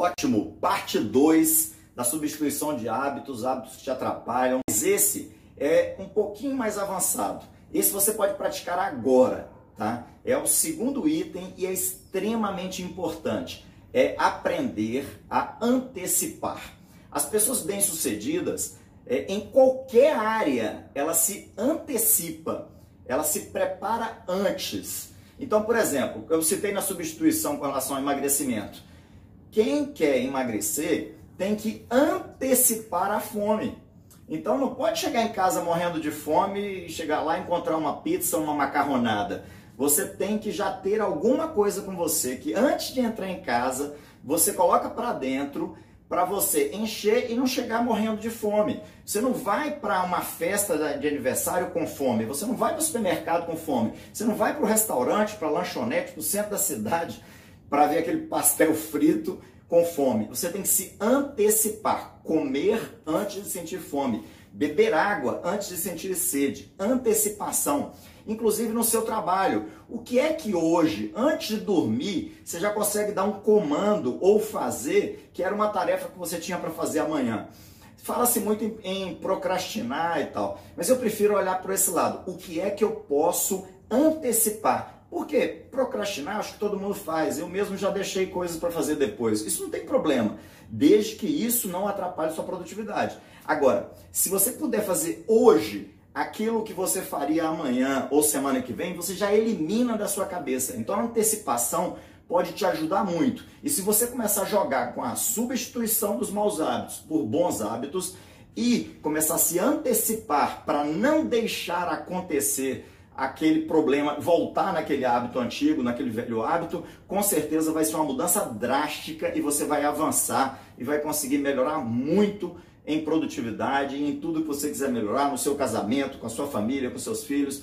Ótimo, parte 2 da substituição de hábitos, hábitos que te atrapalham. Mas esse é um pouquinho mais avançado. Esse você pode praticar agora, tá? É o segundo item e é extremamente importante. É aprender a antecipar. As pessoas bem-sucedidas, é, em qualquer área, ela se antecipa, ela se prepara antes. Então, por exemplo, eu citei na substituição com relação ao emagrecimento. Quem quer emagrecer tem que antecipar a fome. Então não pode chegar em casa morrendo de fome e chegar lá e encontrar uma pizza, uma macarronada. Você tem que já ter alguma coisa com você que antes de entrar em casa, você coloca para dentro para você encher e não chegar morrendo de fome. Você não vai para uma festa de aniversário com fome, você não vai para o supermercado com fome, você não vai para o restaurante, para lanchonete, para o centro da cidade para ver aquele pastel frito com fome. Você tem que se antecipar, comer antes de sentir fome, beber água antes de sentir sede, antecipação. Inclusive no seu trabalho. O que é que hoje, antes de dormir, você já consegue dar um comando ou fazer que era uma tarefa que você tinha para fazer amanhã? Fala-se muito em, em, procrastinar e tal, mas eu prefiro olhar para esse lado. O que é que eu posso antecipar? Por quê? Procrastinar, acho que todo mundo faz. Eu mesmo já deixei coisas para fazer depois. Isso não tem problema, desde que isso não atrapalhe sua produtividade. Agora, se você puder fazer hoje aquilo que você faria amanhã ou semana que vem, você já elimina da sua cabeça. Então a antecipação pode te ajudar muito. E se você começar a jogar com a substituição dos maus hábitos por bons hábitos e começar a se antecipar para não deixar acontecer aquele problema, voltar naquele hábito antigo, naquele velho hábito, com certeza vai ser uma mudança drástica e você vai avançar e vai conseguir melhorar muito em produtividade, em tudo que você quiser melhorar, no seu casamento, com a sua família, com seus filhos.